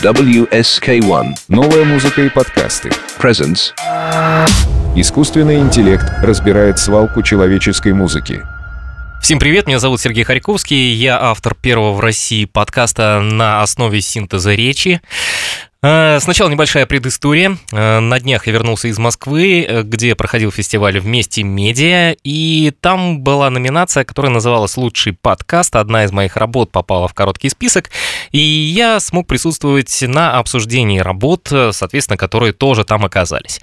WSK1 Новая музыка и подкасты. presents Искусственный интеллект разбирает свалку человеческой музыки. Всем привет, меня зовут Сергей Харьковский, я автор первого в России подкаста на основе синтеза речи. Э, Сначала небольшая предыстория. Э, На днях я вернулся из Москвы, э, где проходил фестиваль «Вместе медиа», и там была номинация, которая называлась «Лучший подкаст». Одна из моих работ попала в короткий список, и я смог присутствовать на обсуждении работ, соответственно, которые тоже там оказались.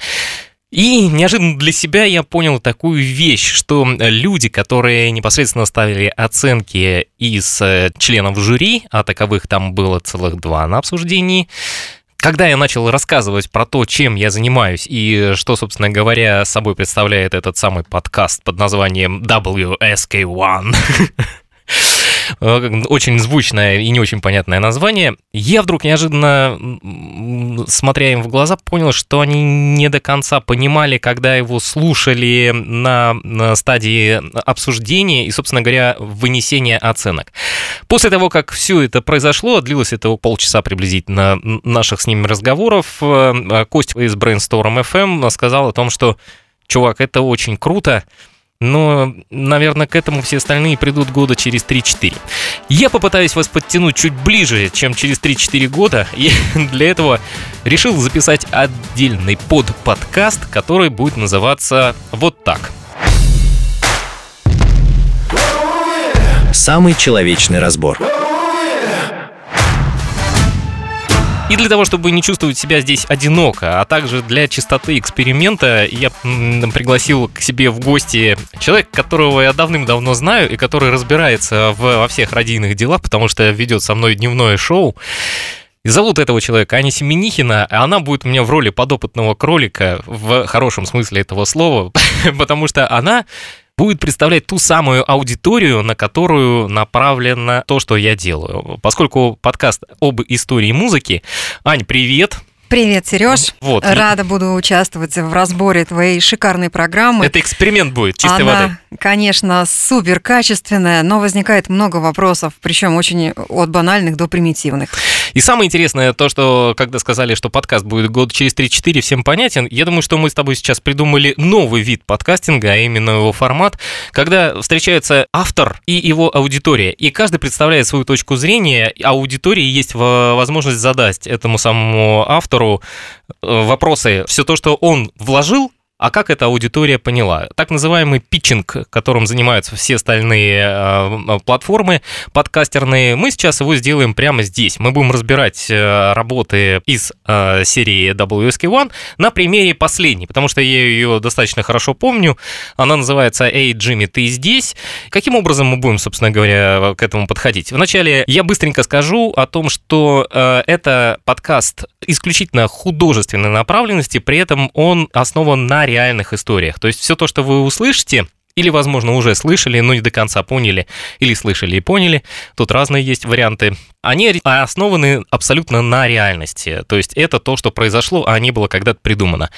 И неожиданно для себя я понял такую вещь, что люди, которые непосредственно ставили оценки из членов жюри, а таковых там было целых два на обсуждении, когда я начал рассказывать про то, чем я занимаюсь и что, собственно говоря, собой представляет этот самый подкаст под названием WSK1, Э, очень звучное и не очень понятное название, я вдруг неожиданно, смотря им в глаза, понял, что они не до конца понимали, когда его слушали на, на стадии обсуждения и, собственно говоря, вынесения оценок. После того, как все это произошло, длилось это полчаса приблизительно наших с ними разговоров, э, Костя из Brainstorm FM сказал о том, что чувак, это очень круто, но, наверное, к этому все остальные придут года через 3-4. Я попытаюсь вас подтянуть чуть ближе, чем через 3-4 года, и для этого решил записать отдельный под-подкаст, который будет называться вот так. Самый человечный разбор. И для того, чтобы не чувствовать себя здесь одиноко, а также для чистоты эксперимента, я пригласил к себе в гости человека, которого я давным-давно знаю и который разбирается в- во всех радийных делах, потому что ведет со мной дневное шоу. И зовут этого человека Аня Семенихина, а она будет у меня в роли подопытного кролика в хорошем смысле этого слова, потому что она будет представлять ту самую аудиторию, на которую направлено то, что я делаю. Поскольку подкаст об истории музыки. Ань, привет! Привет, Сереж. Вот. Рада буду участвовать в разборе твоей шикарной программы. Это эксперимент будет, чистой Она, воды. конечно, супер качественная, но возникает много вопросов, причем очень от банальных до примитивных. И самое интересное то, что когда сказали, что подкаст будет год через 3-4, всем понятен, я думаю, что мы с тобой сейчас придумали новый вид подкастинга, а именно его формат, когда встречается автор и его аудитория, и каждый представляет свою точку зрения, а аудитории есть во- возможность задать этому самому автору э, вопросы, все то, что он вложил, а как эта аудитория поняла? Так называемый питчинг, которым занимаются все остальные э, платформы подкастерные, мы сейчас его сделаем прямо здесь. Мы будем разбирать э, работы из э, серии WSK1 на примере последней, потому что я ее достаточно хорошо помню. Она называется «Эй, Джимми, ты здесь?». Каким образом мы будем, собственно говоря, к этому подходить? Вначале я быстренько скажу о том, что э, это подкаст исключительно художественной направленности, при этом он основан на реальных историях. То есть все то, что вы услышите, или, возможно, уже слышали, но не до конца поняли, или слышали и поняли, тут разные есть варианты, они основаны абсолютно на реальности. То есть это то, что произошло, а не было когда-то придумано.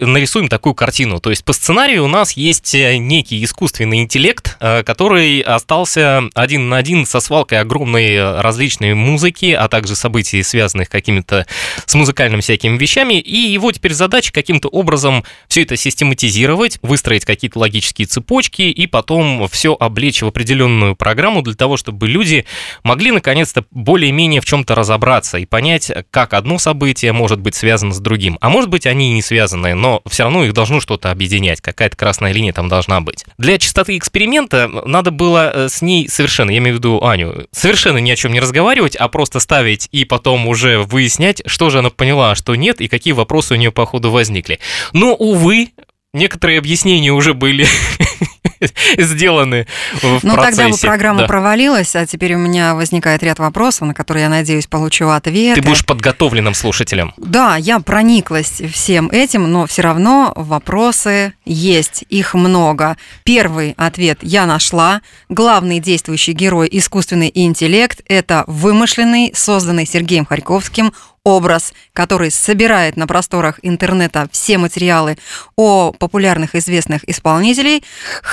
Нарисуем такую картину. То есть по сценарию у нас есть э, некий искусственный интеллект, э, который остался один на один со свалкой огромной э, различной музыки, а также событий, связанных какими-то с музыкальными всякими вещами. И его теперь задача каким-то образом все это систематизировать, выстроить какие-то логические цепочки и потом все облечь в определенную программу для того, чтобы люди могли наконец-то более-менее в чем-то разобраться и понять, как одно событие может быть связано с другим. А может быть, они и не связаны, но все равно их должно что-то объединять, какая-то красная линия там должна быть. Для чистоты эксперимента надо было э, с ней совершенно, я имею в виду Аню, совершенно ни о чем не разговаривать, а просто ставить и потом уже выяснять, что же она поняла, а что нет, и какие вопросы у нее по ходу возникли. Но, увы, некоторые объяснения уже были сделаны в Ну, процессе. тогда бы программа Да. провалилась, а теперь у меня возникает ряд вопросов, на которые, я надеюсь, получу ответы. Ты будешь подготовленным слушателем. Да, я прониклась всем этим, но все равно вопросы есть, их много. Первый ответ я нашла. Главный действующий герой искусственный интеллект – это вымышленный, созданный Сергеем Харьковским образ, который собирает на просторах интернета все материалы о популярных известных исполнителей,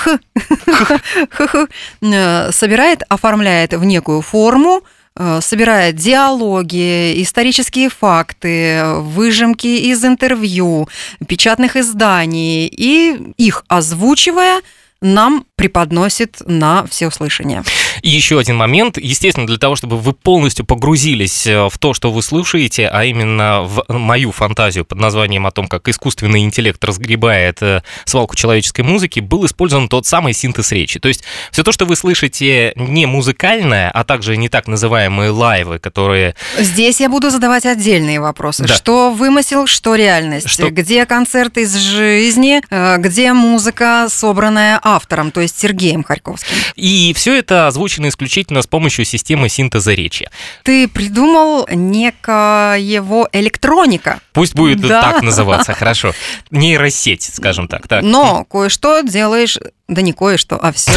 э, собирает, оформляет в некую форму, э, собирает диалоги, исторические факты, выжимки из интервью, печатных изданий и их озвучивая, нам преподносит на всеуслышание. И еще один момент. Естественно, для того, чтобы вы полностью погрузились э, в то, что вы слушаете, а именно в мою фантазию под названием о том, как искусственный интеллект разгребает э, свалку человеческой музыки, был использован тот самый синтез речи. То есть все то, что вы слышите не музыкальное, а также не так называемые лайвы, которые... Здесь я буду задавать отдельные вопросы. Да. Что вымысел, что реальность? Что- Где концерт из жизни? Э, Где музыка, собранная автором, то есть Сергеем Харьковским? И все это озвучено исключительно с помощью системы синтеза речи. Ты придумал некоего электроника, Пусть будет Да. так называться, хорошо. Нейросеть, скажем так. так. но кое-что делаешь, да не кое-что, а все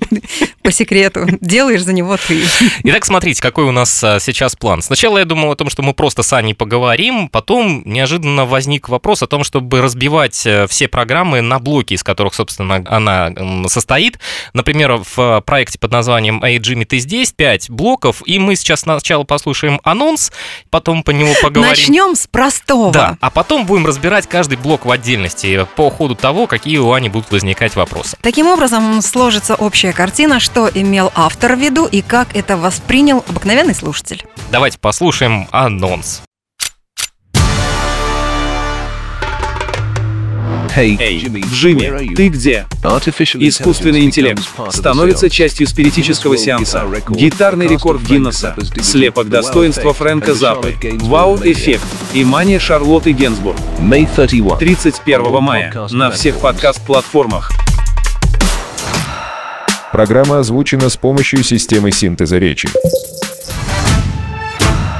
по секрету, делаешь за него ты. Итак, смотрите, какой у нас а, сейчас план. Сначала я думал о том, что мы просто с Аней поговорим, потом неожиданно возник вопрос о том, чтобы разбивать э, все программы на блоки, из которых, собственно, она состоит. Например, в э, проекте под названием «Эй, Джимми, ты здесь?» 5 блоков, и мы сейчас сначала послушаем анонс, потом по нему поговорим. Начнем с простого. Да, а потом будем разбирать каждый блок в отдельности по ходу того, какие у Ани будут возникать вопросы. Таким образом, сложится общая картина, что имел автор в виду и как это воспринял обыкновенный слушатель. Давайте послушаем анонс. Эй, Джимми, ты где? Искусственный интеллект становится частью спиритического сеанса. Гитарный рекорд Гиннесса, слепок достоинства Фрэнка Заппы, вау-эффект и мания Шарлотты Генсбург. 31 мая на всех подкаст-платформах. Программа озвучена с помощью системы синтеза речи.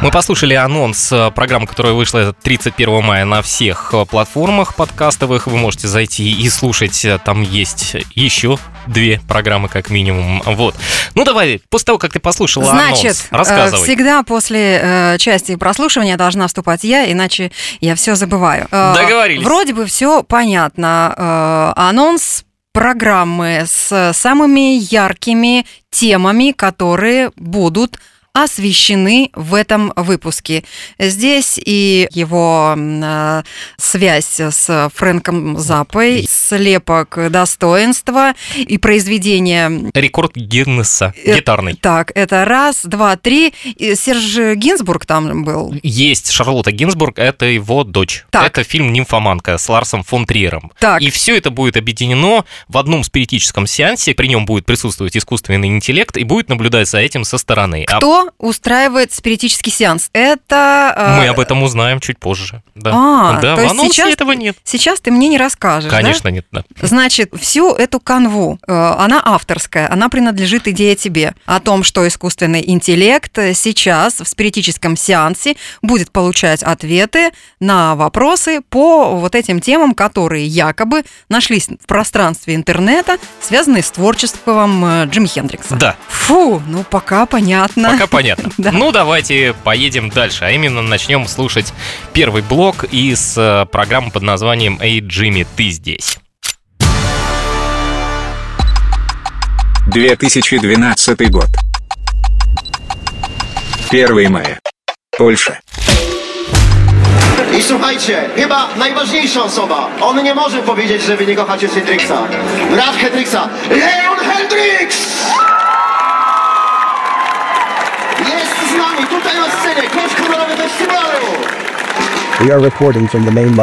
Мы послушали анонс э, программы, которая вышла 31 мая на всех э, платформах подкастовых. Вы можете зайти и слушать. Э, Там есть еще две программы как минимум. Вот. Ну давай, после того, как ты послушала Значит, анонс, рассказывай. всегда после э, части прослушивания должна вступать я, иначе я все забываю. Э, Договорились. Вроде бы все понятно. Э, Анонс программы с самыми яркими темами, которые будут освещены в этом выпуске. Здесь и его э, связь с Фрэнком Запой, слепок достоинства и произведение Рекорд Гиннесса Э, гитарный. Так, это раз, два, три. Серж Гинзбург там был. Есть Шарлотта Гинзбург, это его дочь. Так. Это фильм «Нимфоманка» с Ларсом фон Триером. Так. И все это будет объединено в одном спиритическом сеансе. При нем будет присутствовать искусственный интеллект и будет наблюдать за этим со стороны. А Кто устраивает спиритический сеанс? Это... э, мы об этом узнаем чуть позже. Да, А, да то в анонсе сейчас- этого нет. Сейчас ты мне не расскажешь, да? Конечно, нет. Да. Значит, всю эту канву, э, она авторская, она принадлежит идее тебе. О том, что искусственный интеллект сейчас в спиритическом сеансе будет получать ответы на вопросы по вот этим темам, которые якобы нашлись в пространстве интернета, связанные с творчеством э, Джимми Хендрикса. Да. Фу, ну пока понятно. Пока понятно. Да. Ну, давайте поедем дальше. А именно начнем слушать первый блок из э, программы под названием «Эй, Джимми, ты здесь». 2012 год. 1 mая. Польша. I słuchajcie, chyba najważniejsza osoba. On nie może powiedzieć, że wy nie kochacie Hendrixa. Brat Hendrixa, Leon Hendrix!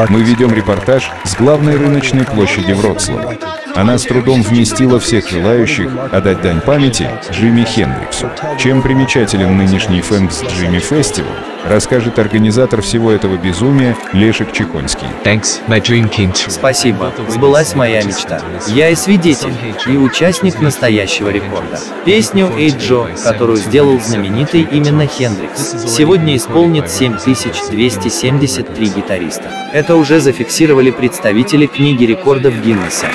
Мы ведем репортаж с главной рыночной площади Вроцлава. Она с трудом вместила всех желающих отдать дань памяти Джимми Хендриксу. Чем примечателен нынешний Фэнкс Джимми Фестивал, расскажет организатор всего этого безумия Лешек Чехонский. Thanks, my dream came true. Спасибо, сбылась моя мечта. Я и свидетель, и участник настоящего рекорда. Песню «Эй Джо», которую сделал знаменитый именно Хендрикс, сегодня исполнит 7273 гитариста. Это уже зафиксировали представители книги рекордов Гиннесса.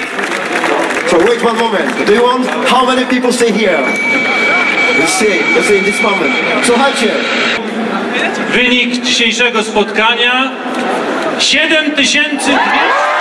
So wait one moment. Do you want how many people stay here? Let's see, let's see in this moment. Słuchajcie, Wynik dzisiejszego spotkania 7200.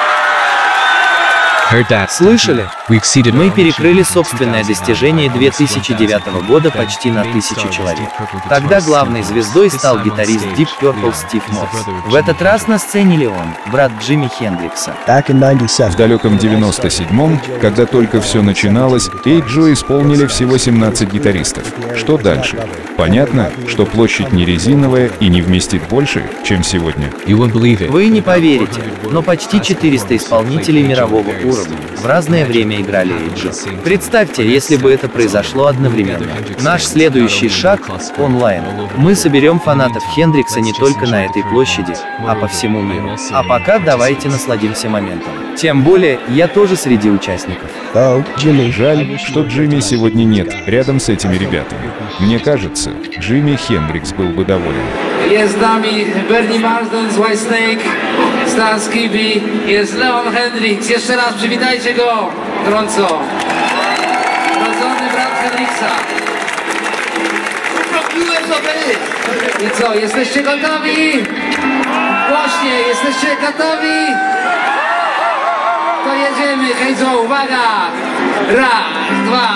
Heard that. Слышали? Мы перекрыли собственное достижение 2009 года почти на тысячу человек. Тогда главной звездой стал гитарист Deep Purple Стив Морс. В этот раз на сцене Леон, брат Джимми Хендрикса. В далеком 97-м, когда только все начиналось, Эй Джо исполнили всего 17 гитаристов. Что дальше? Понятно, что площадь не резиновая и не вместит больше, чем сегодня. Вы не поверите, но почти 400 исполнителей мирового уровня в разное время играли Эйджи. Представьте, если бы это произошло одновременно. Наш следующий шаг — онлайн. Мы соберем фанатов Хендрикса не только на этой площади, а по всему миру. А пока давайте насладимся моментом. Тем более, я тоже среди участников. Жаль, что Джимми сегодня нет рядом с этими ребятами. Мне кажется, Джимми Хендрикс был бы доволен. Jest z nami Bernie Marsden z Whitesnake, Stan Skippy, jest Leon Hendrix. Jeszcze raz przywitajcie go gorąco. Rodzony brat Hendrixa. I co, jesteście gotowi? Głośnie, jesteście gotowi? To jedziemy, hej uwaga! Raz, dwa,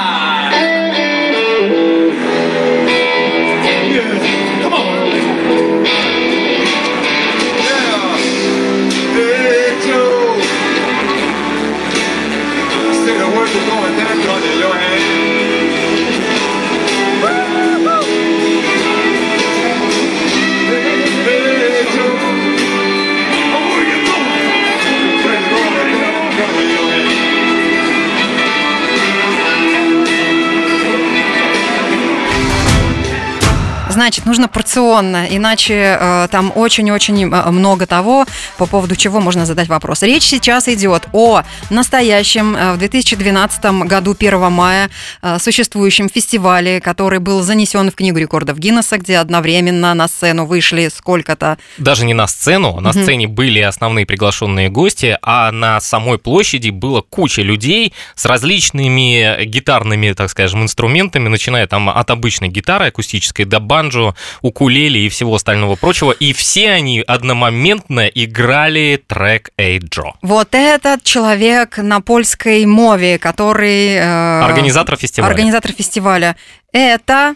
Значит, нужно порционно, иначе э, там очень-очень э, много того, по поводу чего можно задать вопрос. Речь сейчас идет о настоящем э, в 2012 году 1 мая э, существующем фестивале, который был занесен в Книгу рекордов Гиннесса, где одновременно на сцену вышли сколько-то... Даже не на сцену, на сцене были основные приглашенные гости, а на самой площади было куча людей с различными гитарными, так скажем, инструментами, начиная там от обычной гитары акустической до банджо, укулеле и всего остального прочего, и все они одномоментно играли трек Эй Джо. Вот этот человек на польской мове, который... Э, организатор фестиваля. Организатор фестиваля. Это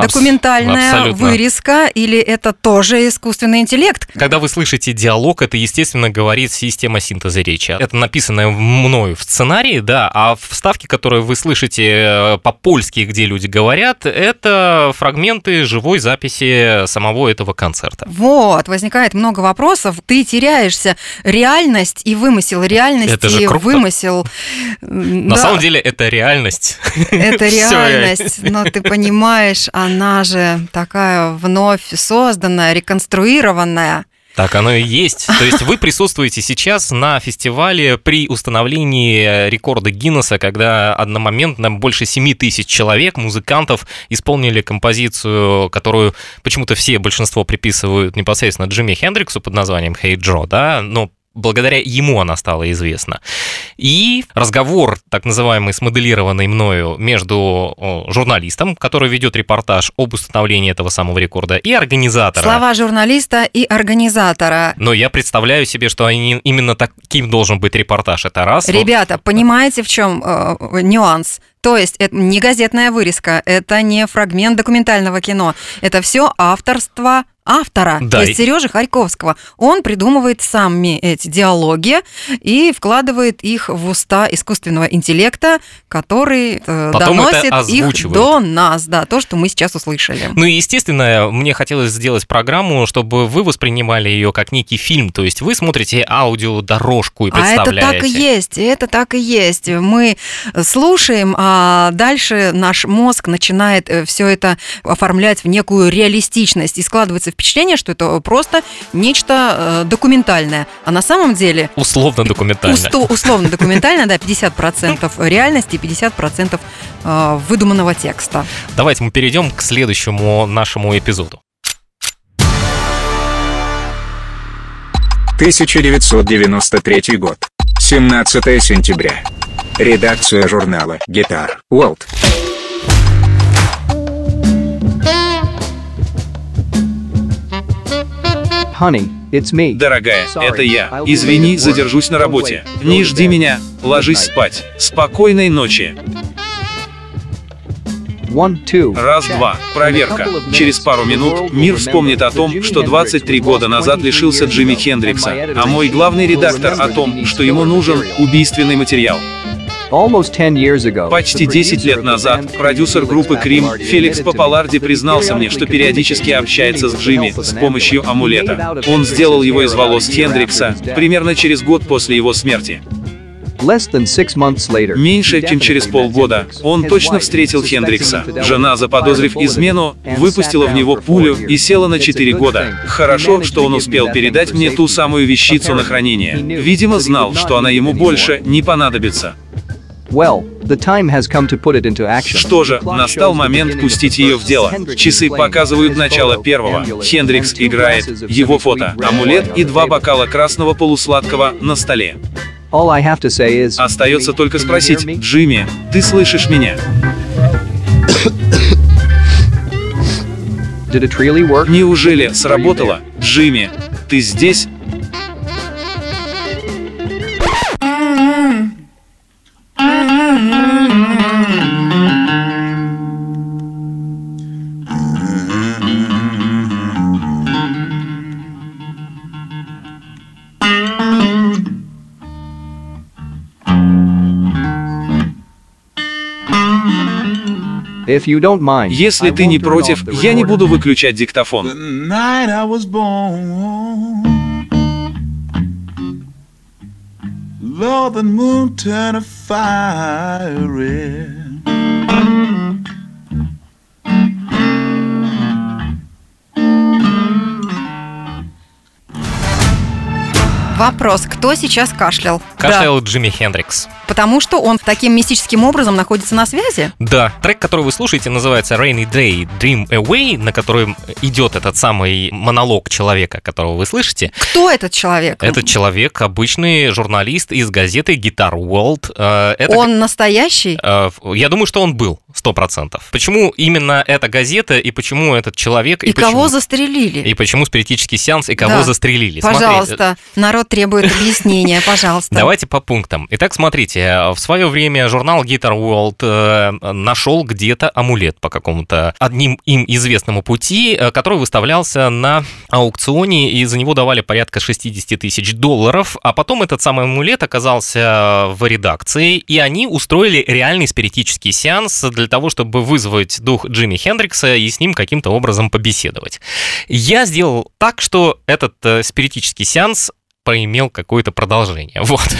документальная Абсолютно. вырезка или это тоже искусственный интеллект? Когда вы слышите диалог, это, естественно, говорит система синтеза речи. Это написанное мною в сценарии, да, а вставки, которые вы слышите э, по-польски, где люди говорят, это фрагменты живой записи самого этого концерта. Вот, возникает много вопросов. Ты теряешься. Реальность и вымысел. Реальность Это же и круто. вымысел. На самом деле это реальность. Это реальность, но ты понимаешь, она же такая вновь созданная, реконструированная. Так оно и есть. То есть вы присутствуете сейчас на фестивале при установлении рекорда Гиннесса, когда одномоментно больше 7 тысяч человек, музыкантов, исполнили композицию, которую почему-то все, большинство приписывают непосредственно Джимми Хендриксу под названием «Hey Джо», да, но благодаря ему она стала известна. И разговор, так называемый, смоделированный мною между журналистом, который ведет репортаж об установлении этого самого рекорда, и организатором. Слова журналиста и организатора. Но я представляю себе, что они, именно таким должен быть репортаж. Это раз. Ребята, понимаете, в чем э, нюанс? То есть это не газетная вырезка, это не фрагмент документального кино, это все авторство автора, Да, то есть Сережи Харьковского. Он придумывает сами эти диалоги и вкладывает их в уста искусственного интеллекта, который э, Потом доносит их до нас, да, то, что мы сейчас услышали. Ну и, естественно, мне хотелось сделать программу, чтобы вы воспринимали ее как некий фильм. То есть вы смотрите аудиодорожку и А это представляете. так и есть, это так и есть. Мы слушаем, а дальше наш мозг начинает все это оформлять в некую реалистичность и складывается впечатление, что это просто нечто э, документальное. А на самом деле Условно документально. усто- условно документально, да, 50% реальности, 50% э, выдуманного текста. Давайте мы перейдем к следующему нашему эпизоду. 1993 год. 17 сентября. Редакция журнала Guitar World. Дорогая, это я. Извини, задержусь на работе. Не жди меня. Ложись спать. Спокойной ночи. Раз-два. Проверка. Через пару минут мир вспомнит о том, что 23 года назад лишился Джимми Хендрикса, а мой главный редактор о том, что ему нужен убийственный материал. Почти 10 лет назад продюсер группы Крим Феликс Папаларди признался мне, что периодически общается с Джимми с помощью амулета. Он сделал его из волос Хендрикса примерно через год после его смерти. Меньше чем через полгода он точно встретил Хендрикса. Жена, заподозрив измену, выпустила в него пулю и села на 4 года. Хорошо, что он успел передать мне ту самую вещицу на хранение. Видимо, знал, что она ему больше не понадобится. Что же, настал момент пустить ее в дело. Часы показывают начало первого. Хендрикс играет, его фото, амулет и два бокала красного полусладкого на столе. Остается только спросить, Джимми, ты слышишь меня? Неужели сработало? Джимми, ты здесь? Если ты не против, я не буду выключать диктофон. Lord, the moon turned a fire red. Вопрос, кто сейчас кашлял? Кашлял да. Джимми Хендрикс. Потому что он таким мистическим образом находится на связи? Да. Трек, который вы слушаете, называется Rainy Day Dream Away, на котором идет этот самый монолог человека, которого вы слышите. Кто этот человек? Этот человек обычный журналист из газеты Guitar World. Э, это... Он настоящий? Э, я думаю, что он был, сто процентов. Почему именно эта газета и почему этот человек? И, и почему... кого застрелили? И почему спиритический сеанс и кого да. застрелили? Пожалуйста, Смотри. народ требует объяснения, пожалуйста. Давайте по пунктам. Итак, смотрите, в свое время журнал Guitar World э, нашел где-то амулет по какому-то одним им известному пути, э, который выставлялся на аукционе, и за него давали порядка 60 тысяч долларов, а потом этот самый амулет оказался в редакции, и они устроили реальный спиритический сеанс для того, чтобы вызвать дух Джимми Хендрикса и с ним каким-то образом побеседовать. Я сделал так, что этот э, спиритический сеанс поимел какое-то продолжение. Вот.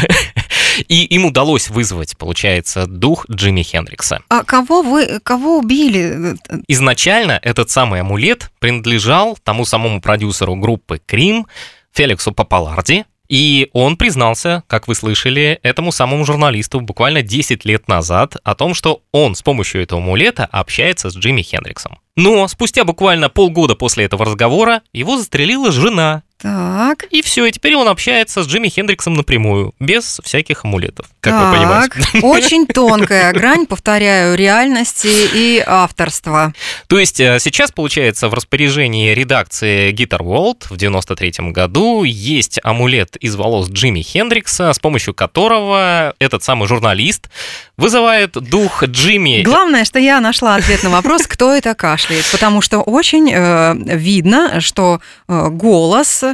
И им удалось вызвать, получается, дух Джимми Хендрикса. А кого вы, кого убили? Изначально этот самый амулет принадлежал тому самому продюсеру группы Крим, Феликсу Папаларди, и он признался, как вы слышали, этому самому журналисту буквально 10 лет назад о том, что он с помощью этого амулета общается с Джимми Хендриксом. Но спустя буквально полгода после этого разговора его застрелила жена так. И все, и теперь он общается с Джимми Хендриксом напрямую, без всяких амулетов, как так. вы понимаете. Очень тонкая грань, повторяю, реальности и авторства. То есть э, сейчас, получается, в распоряжении редакции Guitar World в 93 году есть амулет из волос Джимми Хендрикса, с помощью которого этот самый журналист вызывает дух Джимми. Главное, что я нашла ответ на вопрос, кто это кашляет, потому что очень э, видно, что э, голос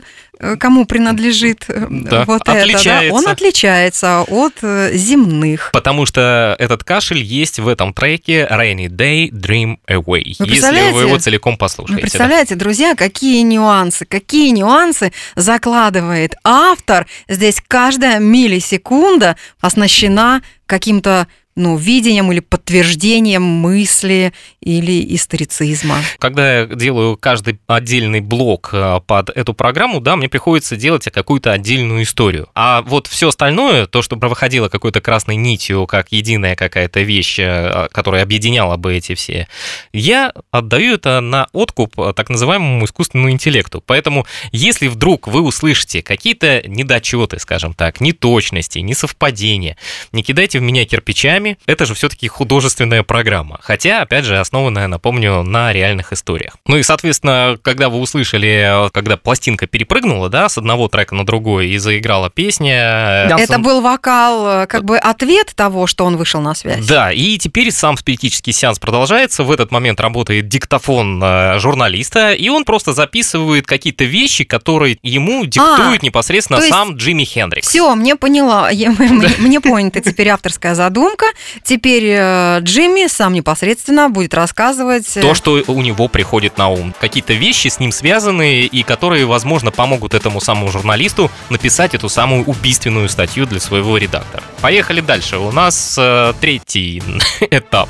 Э, кому принадлежит э, да, вот отличается. это, да, он отличается от э, земных. Потому что этот кашель есть в этом треке Rainy Day Dream Away, вы если вы его целиком послушаете. Вы представляете, да? друзья, какие нюансы, какие нюансы закладывает автор. Здесь каждая миллисекунда оснащена каким-то ну, видением или подтверждением мысли или историцизма. Когда я делаю каждый отдельный блок э, под эту программу, да, мне приходится делать какую-то отдельную историю. А вот все остальное, то, что выходило какой-то красной нитью, как единая какая-то вещь, э, которая объединяла бы эти все, я отдаю это на откуп так называемому искусственному интеллекту. Поэтому, если вдруг вы услышите какие-то недочеты, скажем так, неточности, несовпадения, не кидайте в меня кирпичами, вещами. Это же все-таки художественная программа. Хотя, опять же, основанная, напомню, на реальных историях. Ну и, соответственно, когда вы услышали, когда пластинка перепрыгнула, да, с одного трека на другой и заиграла песня... Это был вокал, как бы ответ того, что он вышел на связь. Да, и теперь сам спиритический сеанс продолжается. В этот момент работает диктофон э, журналиста, и он просто записывает какие-то вещи, которые ему диктует а, непосредственно сам Джимми Хендрикс. Все, мне поняла. Мне понята теперь авторская задумка. Теперь э, Джимми сам непосредственно будет рассказывать... Э, То, что у него приходит на ум. Какие-то вещи с ним связаны, и которые, возможно, помогут этому самому журналисту написать эту самую убийственную статью для своего редактора. Поехали дальше. У нас э, третий этап.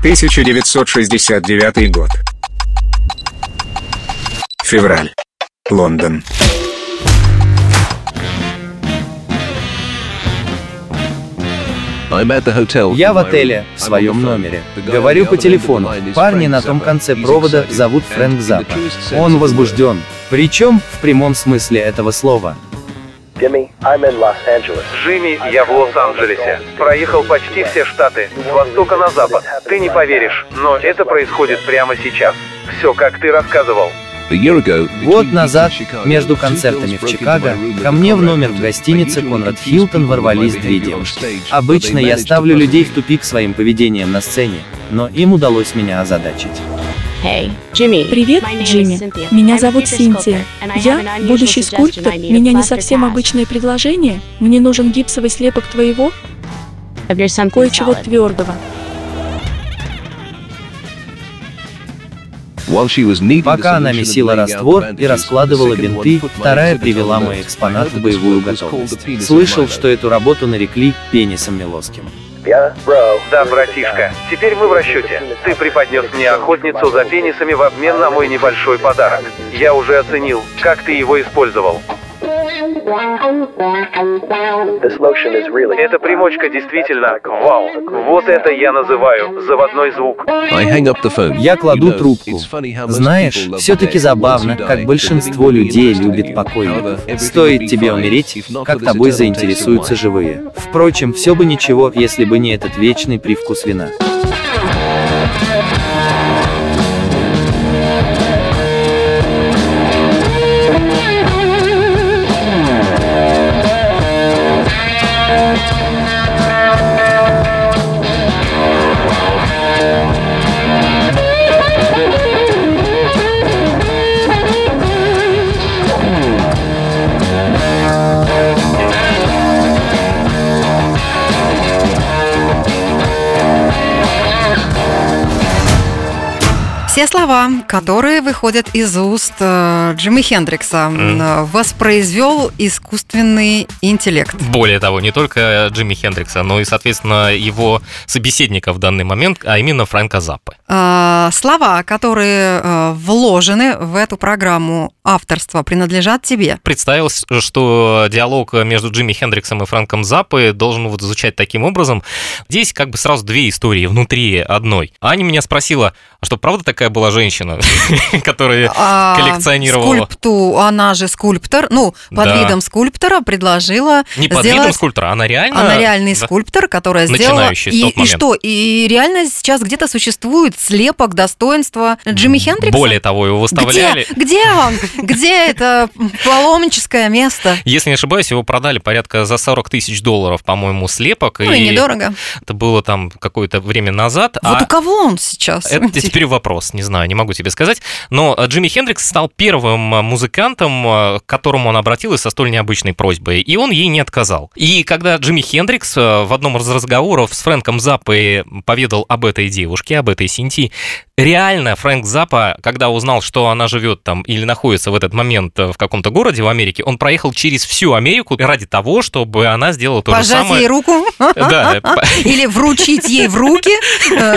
1969 год. Февраль. Лондон. Я в отеле, в своем номере. Говорю по телефону. Парни на том конце провода зовут Фрэнк Запа. Он возбужден. Причем в прямом смысле этого слова. Джимми, я в Лос-Анджелесе. Проехал почти все штаты, с востока на запад. Ты не поверишь, но это происходит прямо сейчас. Все, как ты рассказывал. Год назад, между концертами в Чикаго, ко мне в номер в гостинице Конрад Хилтон ворвались две девушки. Обычно я ставлю людей в тупик своим поведением на сцене, но им удалось меня озадачить. Привет, Джимми. Меня зовут Синтия. Я будущий скульптор. Меня не совсем обычное предложение. Мне нужен гипсовый слепок твоего, кое-чего твердого. Пока она месила раствор и раскладывала бинты, вторая привела мой экспонат в боевую готовность. Слышал, что эту работу нарекли пенисом Милоским. Да, братишка, теперь мы в расчете. Ты преподнес мне охотницу за пенисами в обмен на мой небольшой подарок. Я уже оценил, как ты его использовал. Эта примочка действительно вау. Вот это я называю заводной звук. Я кладу трубку. Знаешь, все-таки забавно, как большинство людей любит покойников. Стоит тебе умереть, как тобой заинтересуются живые. Впрочем, все бы ничего, если бы не этот вечный привкус вина. Все слова, которые выходят из уст э, Джимми Хендрикса, mm. воспроизвел искусственный интеллект. Более того, не только Джимми Хендрикса, но и, соответственно, его собеседника в данный момент, а именно Фрэнка Заппы. Э, слова, которые э, вложены в эту программу авторства, принадлежат тебе. Представилось, что диалог между Джимми Хендриксом и Фрэнком Заппой должен вот звучать таким образом. Здесь как бы сразу две истории внутри одной. Аня меня спросила, а что, правда такая была женщина, которая а, коллекционировала. Скульпту, она же скульптор, ну, под да. видом скульптора предложила Не под сделать... видом скульптора, она реально... Она реальный да. скульптор, которая сделала... И, и что? И реально сейчас где-то существует слепок достоинства Джимми Хендрикса? Более того, его выставляли... Где, где он? Где это паломническое место? Если не ошибаюсь, его продали порядка за 40 тысяч долларов, по-моему, слепок. Ну и, и недорого. Это было там какое-то время назад. Вот а... у кого он сейчас? Это теперь вопрос не знаю, не могу тебе сказать. Но э, Джимми Хендрикс стал первым э, музыкантом, э, к которому он обратился со столь необычной просьбой, и он ей не отказал. И когда Джимми Хендрикс в одном из разговоров с Фрэнком Заппой поведал об этой девушке, об этой Синтии, реально Фрэнк Запа, когда узнал, что она живет там или находится в этот момент в каком-то городе в Америке, он проехал через всю Америку ради того, чтобы она сделала то Пожать же самое. ей руку? Да. Или вручить ей в руки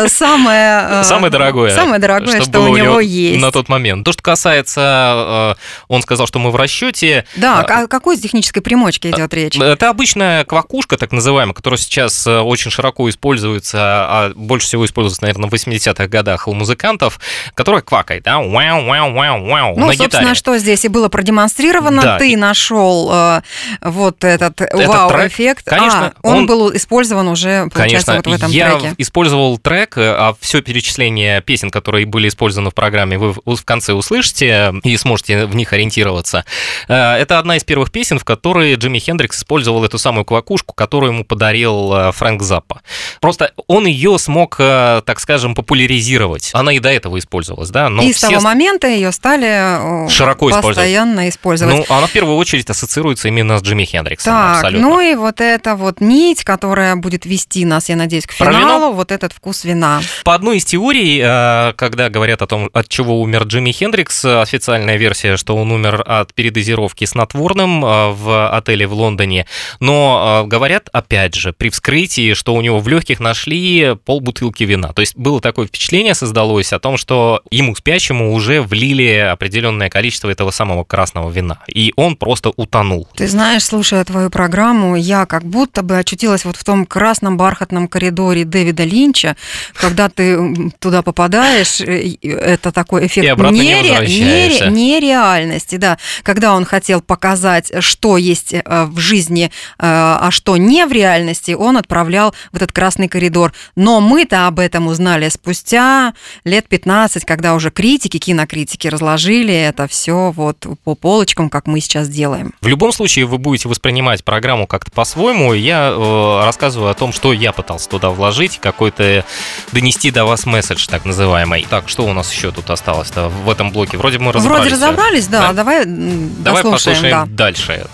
самое... Самое дорогое. Самое дорогое что, что было у него есть. на тот момент. То, что касается, э, он сказал, что мы в расчете. Да, о какой технической примочке идет речь? Это обычная квакушка, так называемая, которая сейчас э, очень широко используется, а больше всего используется, наверное, в 80-х годах у музыкантов, которая квакает, да, вау, вау, вау, вау, Ну, на собственно, гитаре. что здесь и было продемонстрировано. Да. Ты нашел э, вот этот, вау-эффект. конечно, а, он, он- был использован уже, получается, Конечно, вот в этом я треке. использовал трек, э, а все перечисление песен, которые были использованы в программе, вы в конце услышите и сможете в них ориентироваться. Э, Это одна из первых песен, в которой Джимми Хендрикс использовал эту самую квакушку, которую ему подарил э, Фрэнк Заппа. Просто он ее смог, э, так скажем, популяризировать. Она и до этого использовалась, да? но и с все того момента ее стали э, Широко использовать. постоянно использовать. Ну, она в первую очередь ассоциируется именно с Джимми Хендриксом. Так, абсолютно. ну и вот эта вот нить, которая будет вести нас, я надеюсь, к финалу, вот этот вкус вина. По одной из теорий, э, когда говорят о том, от чего умер Джимми Хендрикс, официальная версия, что он умер от передозировки снотворным э, в отеле в Лондоне. Но э, говорят, опять же, при вскрытии, что у него в легких нашли полбутылки вина. То есть было такое впечатление создалось о том, что ему спящему уже влили определенное количество этого самого красного вина. И он просто утонул. Ты знаешь, слушая твою программу, я как будто бы очутилась вот в том красном бархатном коридоре Дэвида Линча, когда ты туда попадаешь, это такой эффект не нере- нере- нереальности, да. Когда он хотел показать, что есть э, в жизни, э, а что не в реальности, он отправлял в этот красный коридор. Но мы-то об этом узнали спустя лет 15, когда уже критики, кинокритики разложили это все вот по полочкам, как мы сейчас делаем. В любом случае вы будете воспринимать программу как-то по-своему. Я э, рассказываю о том, что я пытался туда вложить, какой-то донести до вас месседж, так называемый. Так, что у нас еще тут осталось-то в этом блоке? Вроде мы разобрались. Вроде разобрались, да, Да. давай Давай послушаем да. дальше.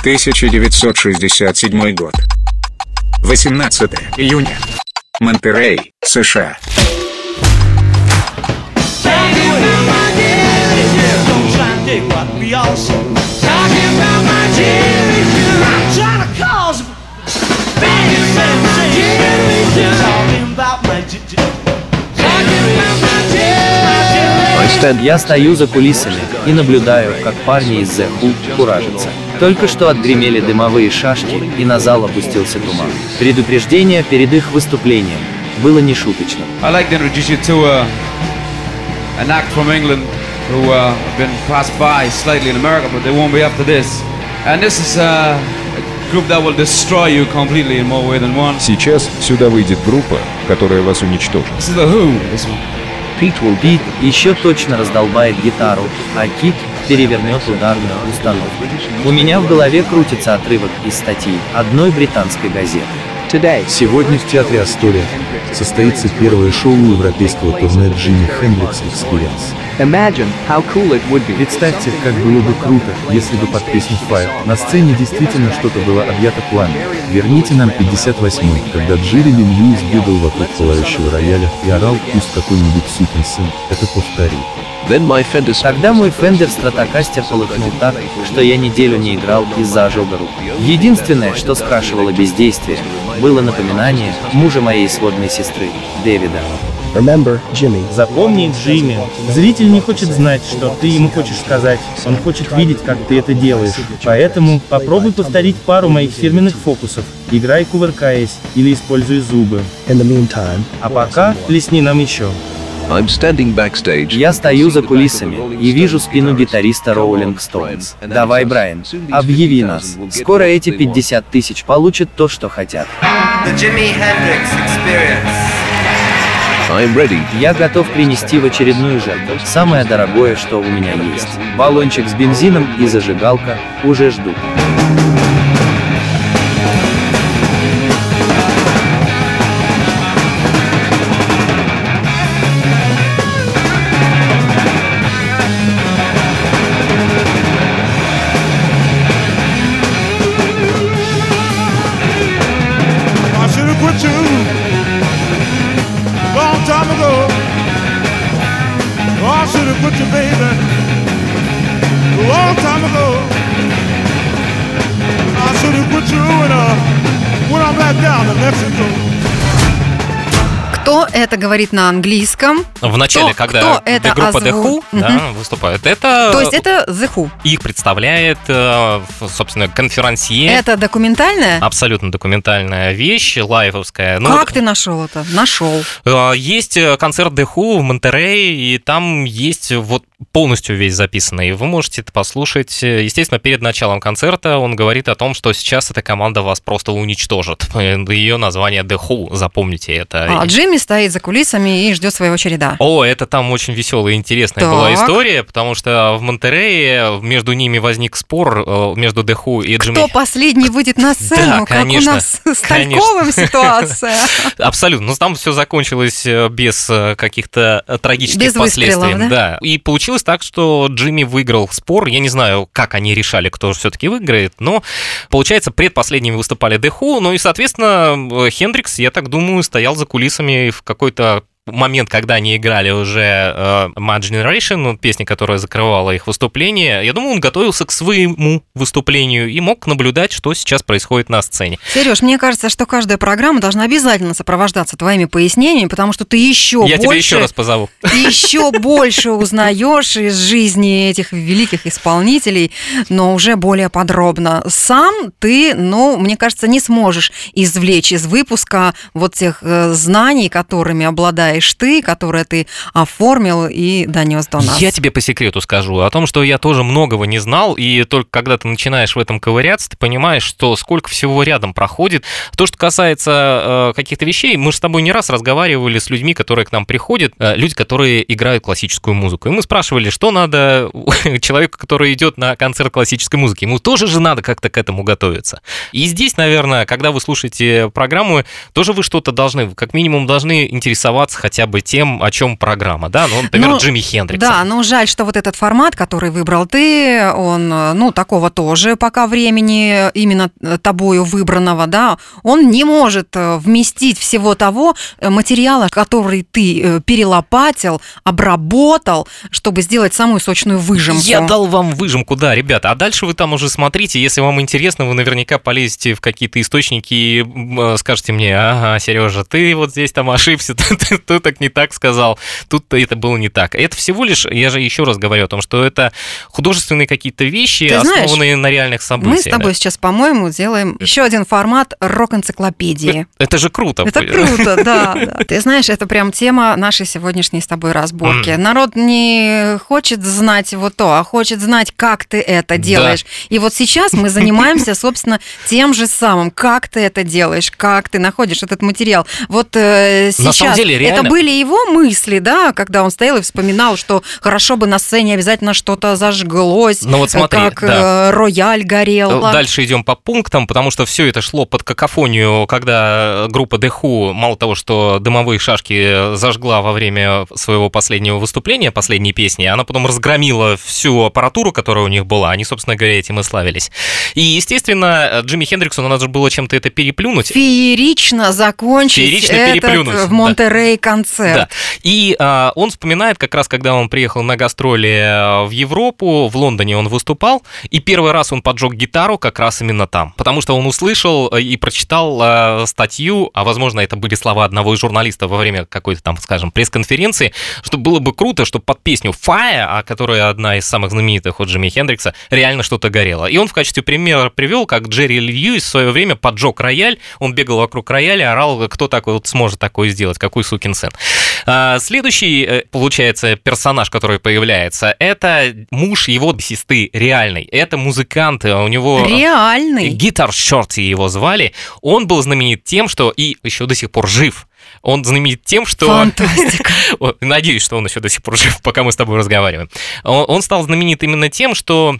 1967 год. 18 июня. Монтерей, США. Я стою за кулисами и наблюдаю, как парни из The Who куражатся. Только что отгремели дымовые шашки, и на зал опустился туман. Предупреждение перед их выступлением было нешуточным. Uh, an a group that will destroy you completely in more way than one. Сейчас сюда выйдет группа, которая вас уничтожит. This is the Who. This one. Пит еще точно раздолбает гитару, а Кит перевернет ударную установку. У меня в голове крутится отрывок из статьи одной британской газеты. Сегодня в Театре Астория состоится первое шоу европейского турне Джимми Хендрикс Experience. Представьте, как было бы круто, если бы под песню Fire на сцене действительно что-то было объято пламенем. Верните нам 58-й, когда Джереми Льюис бегал вокруг пылающего рояля и орал «Пусть какой-нибудь сукин сын это повторит». Тогда мой Fender Stratocaster полыхнул так, что я неделю не играл из-за ожога рук. Единственное, что скрашивало бездействие, было напоминание мужа моей сводной сестры, Дэвида. Remember, Jimmy. Запомни, Джимми, зритель не хочет знать, что ты ему хочешь сказать. Он хочет видеть, как ты это делаешь. Поэтому попробуй повторить пару моих фирменных фокусов. Играй кувыркаясь или используй зубы. In the meantime, А пока плесни нам еще. Я стою за кулисами и вижу спину гитариста Rolling Stones. Давай, Брайан, объяви нас. Скоро эти 50 тысяч получат то, что хотят. Я готов принести в очередную жертву самое дорогое, что у меня есть. Баллончик с бензином и зажигалка уже ждут. Говорит на английском? В начале, Кто- когда кто это группа The озву- Who да, Мгм. выступает, это... То есть это The Who. Их представляет, э, собственно, конферансье. Это документальное? Абсолютно документальная вещь, лайвовская. Ну, как ты нашел это? Нашел. Э, Есть э, концерт The Who в Монтерее, и там есть вот полностью весь записанный. Вы можете это послушать. Естественно, перед началом концерта он говорит о том, что сейчас эта команда вас просто уничтожит. Ее название The Who, запомните это. А Джимми стоит за кулисами и ждет своего череда. О, это там очень веселая и интересная Так. была история, потому что в Монтерее между ними возник спор э, между The Who и Джимми Кто последний выйдет на сцену, Да, как конечно, у нас с. Тальковым ситуация. Абсолютно. Но там все закончилось э, без э, каких-то трагических Без последствий. выстрелов, да? И получилось так, что Джимми выиграл спор. Я не знаю, как они решали, кто все-таки выиграет, но получается, предпоследними выступали Who, ну и, соответственно, э, Хендрикс, я так думаю, стоял за кулисами в какой-то момент, когда они играли уже э, Mad Generation, ну, песня, которая закрывала их выступление, я думаю, он готовился к своему выступлению и мог наблюдать, что сейчас происходит на сцене. Сереж, мне кажется, что каждая программа должна обязательно сопровождаться твоими пояснениями, потому что ты еще я больше... тебя еще раз позову. еще больше узнаешь из жизни этих великих исполнителей, но уже более подробно. Сам ты, ну, мне кажется, не сможешь извлечь из выпуска вот тех э, знаний, которыми обладаешь ты, которые ты оформил и донес до нас. Я тебе по секрету скажу о том, что я тоже многого не знал, и только когда ты начинаешь в этом ковыряться, ты понимаешь, что сколько всего рядом проходит. То, что касается э, каких-то вещей, мы же с тобой не раз разговаривали с людьми, которые к нам приходят, э, люди, которые играют классическую музыку. И мы спрашивали, что надо человеку, который идет на концерт классической музыки. Ему тоже же надо как-то к этому готовиться. И здесь, наверное, когда вы слушаете программу, тоже вы что-то должны, как минимум, должны интересоваться хотя бы тем, о чем программа, да? Ну, например, Ну, Джимми Хендрикс. Да, но жаль, что вот этот формат, который выбрал ты, он, ну, такого тоже пока времени именно э, тобою выбранного, да, он не может э, вместить всего того э, материала, который ты перелопатил, обработал, чтобы сделать самую сочную выжимку. Я дал вам выжимку, да, ребята. А дальше вы там уже смотрите. Если вам интересно, вы наверняка полезете в какие-то источники и скажете мне, ага, Сережа, ты вот здесь там ошибся, ты, ты- ты так не так сказал, тут это было не так. Это всего лишь, я же еще раз говорю о том, что это художественные какие-то вещи, Ты знаешь, основанные на реальных событиях. Мы с тобой сейчас, по-моему, делаем еще один формат рок-энциклопедии. Это же круто. Это круто, да. Ты знаешь, это прям тема нашей сегодняшней с тобой разборки. Народ не хочет знать вот то, а хочет знать, как ты это делаешь. И вот сейчас мы занимаемся, собственно, тем же самым. Как ты это делаешь, как ты находишь этот материал. Вот э, На сейчас самом деле, это были его мысли, да, когда он стоял и вспоминал, что хорошо бы на сцене обязательно что-то зажглось, Ну вот смотри, как да. э, рояль горел. Дальше идем по пунктам, потому что все это шло под какофонию, когда группа Who, мало того, что дымовые шашки зажгла во время своего последнего выступления, последней песни, она потом разгромила всю аппаратуру, которая у них была. Они, собственно говоря, этим и славились. И, естественно, Джимми Хендриксу надо же было чем-то это переплюнуть. Феерично закончить Феерично этот переплюнуть, в да. Концерт. Да. И а, он вспоминает, как раз когда он приехал на гастроли а, в Европу, в Лондоне он выступал, и первый раз он поджег гитару как раз именно там, потому что он услышал а, и прочитал а, статью, а возможно это были слова одного из журналистов во время какой-то там, скажем, пресс-конференции, что было бы круто, чтобы под песню Fire, а которая одна из самых знаменитых от Джимми Хендрикса, реально что-то горело. И он в качестве примера привел, как Джерри Льюис в свое время поджег рояль, он бегал вокруг рояля, орал, кто так вот сможет такое сделать, какой сукин сын. А, Следующий, э, получается, персонаж, который появляется, это муж его сестры реальный. Это музыкант, э, у него... Реальный. Гитар Шорти его звали. Он был знаменит тем, что и еще до сих пор жив. Он знаменит тем, что... Фантастика. Надеюсь, что он еще до сих пор жив, пока мы с тобой разговариваем. Он стал знаменит именно тем, что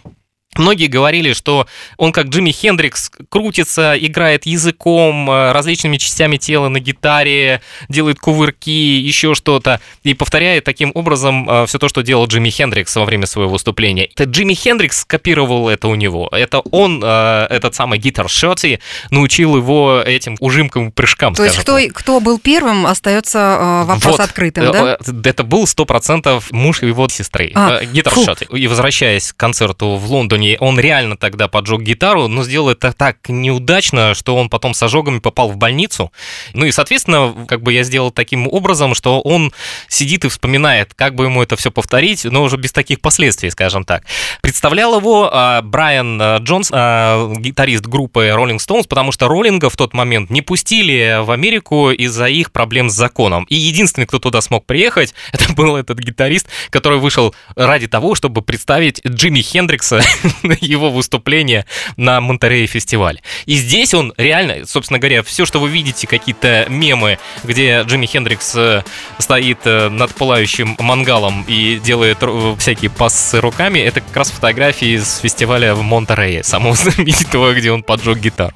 Многие говорили, что он как Джимми Хендрикс крутится, играет языком, э, различными частями тела на гитаре, делает кувырки, еще что-то, и повторяет таким образом все то, что делал Джимми Хендрикс во время своего выступления. Это Джимми Хендрикс скопировал это у него. Это он, э, этот самый гитар Шоти, научил его этим ужимкам и прыжкам, То есть кто, кто был первым, остается э, вопрос вот. открытым, да? Э, э, Это был сто процентов муж его сестры, А, э, гитар фу. Шоти. И возвращаясь к концерту в Лондоне исследований, он реально тогда поджег гитару, но сделал это так неудачно, что он потом с ожогами попал в больницу. Ну и, соответственно, как бы я сделал таким образом, что он сидит и вспоминает, как бы ему это все повторить, но уже без таких последствий, скажем так. Представлял его а, Брайан а, Джонс, а, гитарист группы Rolling Stones, потому что роллинга в тот момент не пустили в Америку из-за их проблем с законом. И единственный, кто туда смог приехать, это был этот гитарист, который вышел ради того, чтобы представить Джимми Хендрикса его выступление на Монтерее фестивале. И здесь он реально, собственно говоря, все, что вы видите, какие-то мемы, где Джимми Хендрикс э, стоит э, над пылающим мангалом и делает э, всякие пассы руками, это как раз фотографии с фестиваля в Монтерее, самого знаменитого, где он поджег гитару.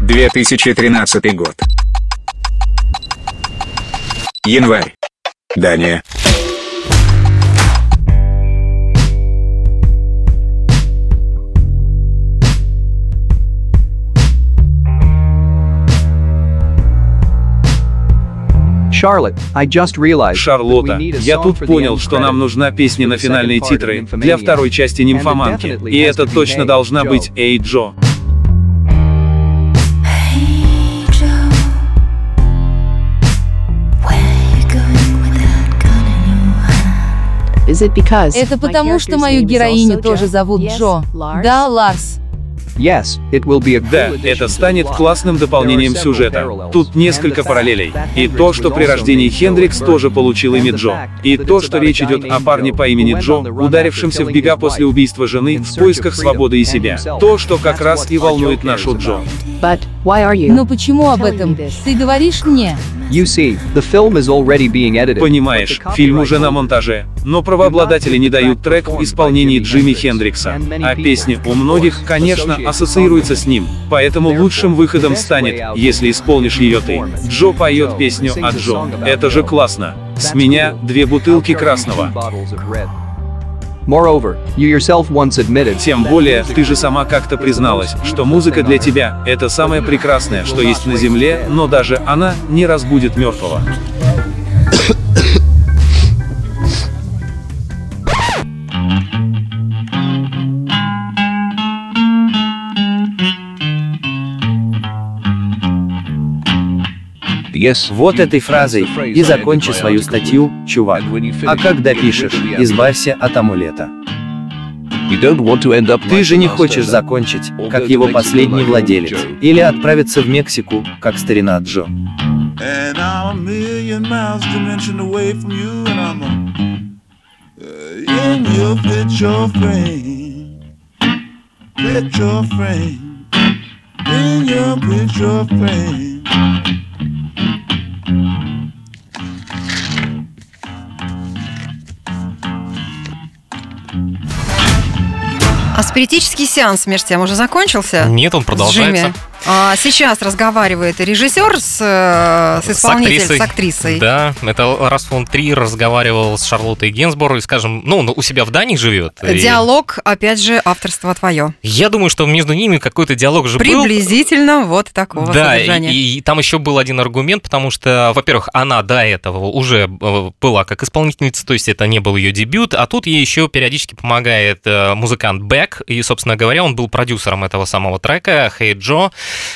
2013 год. Январь. Дания. Шарлотта, я тут понял, что нам нужна песня на финальные титры для второй части «Нимфоманки», и это точно должна быть «Эй, Джо». Это потому, что мою героиню тоже зовут Джо. Да, Ларс. Да, это станет классным дополнением сюжета. Тут несколько параллелей. И то, что при рождении Хендрикс тоже получил имя Джо. И то, что речь идет о парне по имени Джо, ударившемся в бега после убийства жены в поисках свободы и себя. То, что как раз и волнует нашу Джо. Но почему об этом? Ты говоришь мне? Понимаешь, фильм уже на монтаже, но правообладатели не дают трек в исполнении Джимми Хендрикса. А песня у многих, конечно, ассоциируется с ним, поэтому лучшим выходом станет, если исполнишь ее ты. Джо поет песню о Джо. Это же классно. С меня две бутылки красного. Тем более, ты же сама как-то призналась, что музыка для тебя — это самое прекрасное, что есть на земле, но даже она не разбудит мертвого. Вот этой фразой и закончи свою статью, чувак. А как допишешь, избавься от амулета. Ты же не хочешь закончить, как его последний владелец, или отправиться в Мексику, как старина Джо. Uh, picture frame, picture frame, in your picture frame. Спиритический сеанс между тем уже закончился? Нет, он продолжается. А сейчас разговаривает режиссер с, э, с исполнителем, с актрисой. с актрисой. Да, это Ларс фон Триер разговаривал с Шарлоттой Генсбор и, скажем, ну, у себя в Дании живет. Диалог, и... опять же, авторство твое. Я думаю, что между ними какой-то диалог же Приблизительно был. Приблизительно вот такого да, содержания. И, и там еще был один аргумент, потому что, во-первых, она до этого уже э, была как исполнительница, то есть это не был ее дебют, а тут ей еще периодически помогает э, музыкант Бек, и, собственно говоря, он был продюсером этого самого трека «Hey Joe»,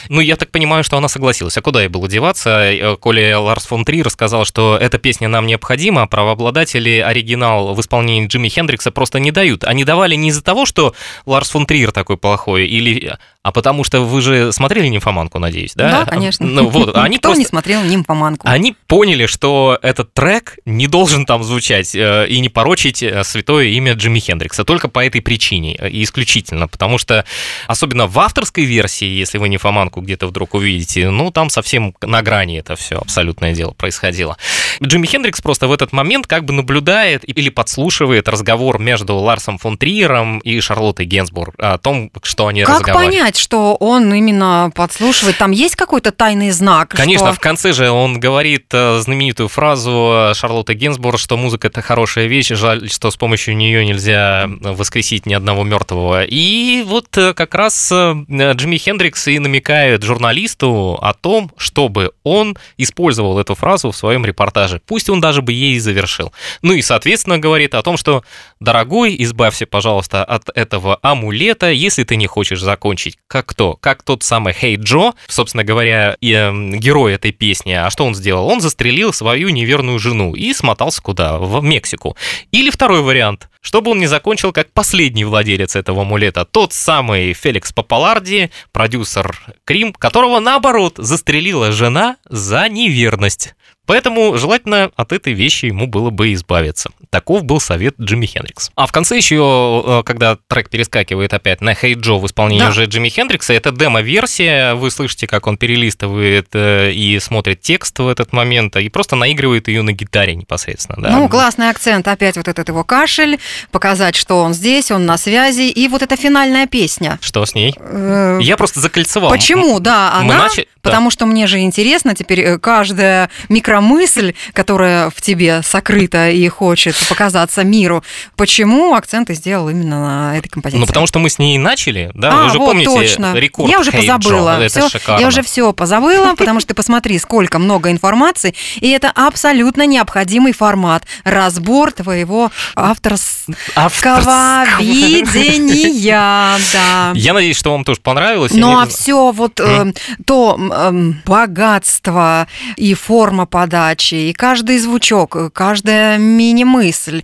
ну, я так понимаю, что она согласилась. А куда ей было деваться? Э, коли Ларс фон Три рассказал, что эта песня нам необходима, правообладатели оригинал в исполнении Джимми Хендрикса просто не дают. Они давали не из-за того, что Ларс фон Триер такой плохой, или а потому что вы же смотрели «Нимфоманку», надеюсь, да? Да, конечно. Ну, вот, они Кто просто... не смотрел «Нимфоманку»? Они поняли, что этот трек не должен там звучать э, и не порочить э, святое имя Джимми Хендрикса, только по этой причине, э, и исключительно, потому что, особенно в авторской версии, если вы «Нимфоманку» где-то вдруг увидите, ну, там совсем на грани это все абсолютное дело происходило. Джимми Хендрикс просто в этот момент как бы наблюдает или подслушивает разговор между Ларсом фон Триером и Шарлоттой Генсбур о том, что они как разговаривают. понять, что он именно подслушивает? Там есть какой-то тайный знак? Конечно, что... в конце же он говорит э, знаменитую фразу Шарлотты Генсбур, что музыка это хорошая вещь, жаль, что с помощью нее нельзя воскресить ни одного мертвого. И вот э, как раз э, Джимми Хендрикс и намекает журналисту о том, чтобы он использовал эту фразу в своем репортаже даже. Пусть он даже бы ей и завершил. Ну и, соответственно, говорит о том, что, дорогой, избавься, пожалуйста, от этого амулета, если ты не хочешь закончить. Как кто? Как тот самый Хей Джо, собственно говоря, и, э, герой этой песни. А что он сделал? Он застрелил свою неверную жену и смотался куда? В Мексику. Или второй вариант. Чтобы он не закончил как последний владелец этого амулета, тот самый Феликс Папаларди, продюсер Крим, которого, наоборот, застрелила жена за неверность. Поэтому желательно от этой вещи ему было бы избавиться. Таков был совет Джимми Хендрикс. А в конце еще, э, когда трек перескакивает опять на hey Джо в исполнении да. уже Джимми Хендрикса, это демо-версия, вы слышите, как он перелистывает э, и смотрит текст в этот момент, и просто наигрывает ее на гитаре непосредственно. Да. Ну, классный акцент, опять вот этот его кашель, показать, что он здесь, он на связи, и вот эта финальная песня. Что с ней? Э, Я просто закольцевал. Почему? Да, она. Потому что мне же интересно теперь каждая микро мысль, которая в тебе сокрыта и хочет показаться миру. Почему акценты сделал именно на этой композиции? Ну, потому что мы с ней начали, да? А, Вы же вот, помните точно. рекорд Я уже hey позабыла. Это все, шикарно. Я уже все позабыла, потому что ты посмотри, сколько много информации, и это абсолютно необходимый формат. Разбор твоего авторского, авторского. видения. Да. Я надеюсь, что вам тоже понравилось. Ну, а все вот э, то э, богатство и форма подачи, и каждый звучок, каждая мини-мысль,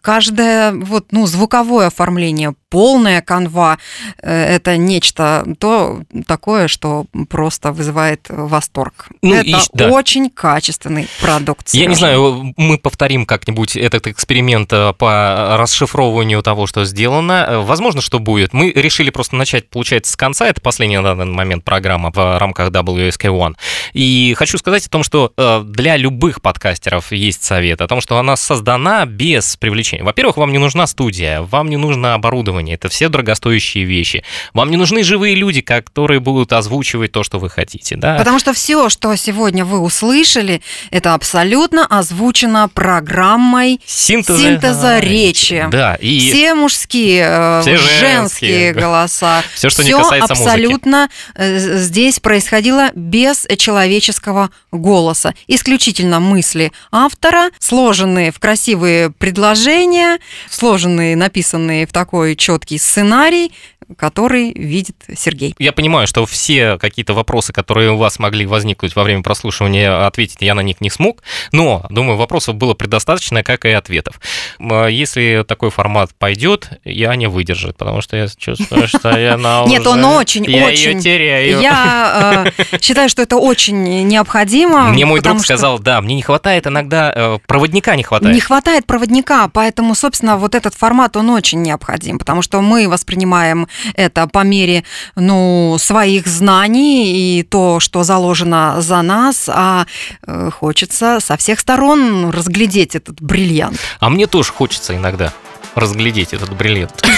каждое вот, ну, звуковое оформление, полная канва э, – это нечто то такое, что просто вызывает восторг. Ну, это и, да. очень качественный продукт. Я не знаю, мы повторим как-нибудь этот эксперимент э, по расшифровыванию того, что сделано. Э, возможно, что будет. Мы решили просто начать, получается, с конца. Это последняя на данный момент программа в рамках WSK One. И хочу сказать о том, что для любых подкастеров есть совет о том, что она создана без привлечения. Во-первых, вам не нужна студия, вам не нужно оборудование, оборудование, это все дорогостоящие вещи. Вам не нужны живые люди, которые будут озвучивать то, что вы хотите, да? Потому что все, что сегодня вы услышали, это абсолютно озвучено программой синтеза, синтеза речи. Да, и все мужские, э, все женские, женские голоса. Все, что все не касается абсолютно музыки. здесь происходило без человеческого голоса. Исключительно мысли автора, сложенные в красивые предложения, сложенные, написанные в такой четкий четкий сценарий, который видит Сергей. Я понимаю, что все какие-то вопросы, которые у вас могли возникнуть во время прослушивания, ответить я на них не смог, но, думаю, вопросов было предостаточно, как и ответов. А Если такой формат пойдет, я не выдержит, потому что я чувствую, что я на Нет, он очень, я очень... ее теряю. Я э, считаю, что это очень необходимо. Мне мой друг сказал, да, мне не хватает иногда, э, проводника не хватает. Не хватает проводника, поэтому, собственно, вот этот формат, он очень необходим, потому что мы воспринимаем это по мере ну, своих знаний и то, что заложено за нас, а э, хочется со всех сторон разглядеть этот бриллиант. А мне тоже хочется иногда разглядеть этот бриллиант.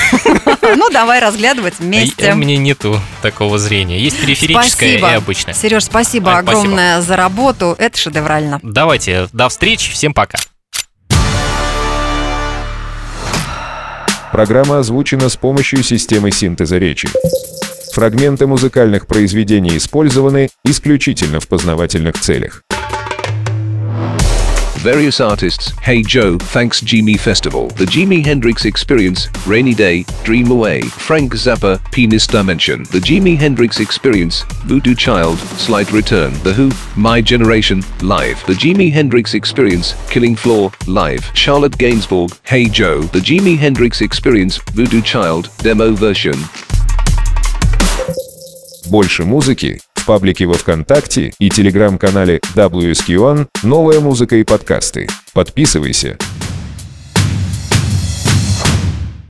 Ну, давай разглядывать вместе. Мне нету такого зрения. Есть периферическое и обычное. Сереж, спасибо огромное за работу. Это шедеврально. Давайте, до встречи, всем пока. Программа озвучена с помощью системы синтеза речи. Фрагменты музыкальных произведений использованы исключительно в познавательных целях. Various artists, Hey Joe, Thanks Jimmy Festival, The Jimi Hendrix Experience, Rainy Day, Dream Away, Frank Zappa, Penis Dimension, The Jimi Hendrix Experience, Voodoo Child, Slight Return, The Who, My Generation, Live, The Jimi Hendrix Experience, Killing Floor, Live, Charlotte Gainsbourg, Hey Joe, The Jimi Hendrix Experience, Voodoo Child, Demo Version. Больше музыки в паблике во Вконтакте и телеграм-канале WSQ1 «Новая музыка и подкасты». Подписывайся.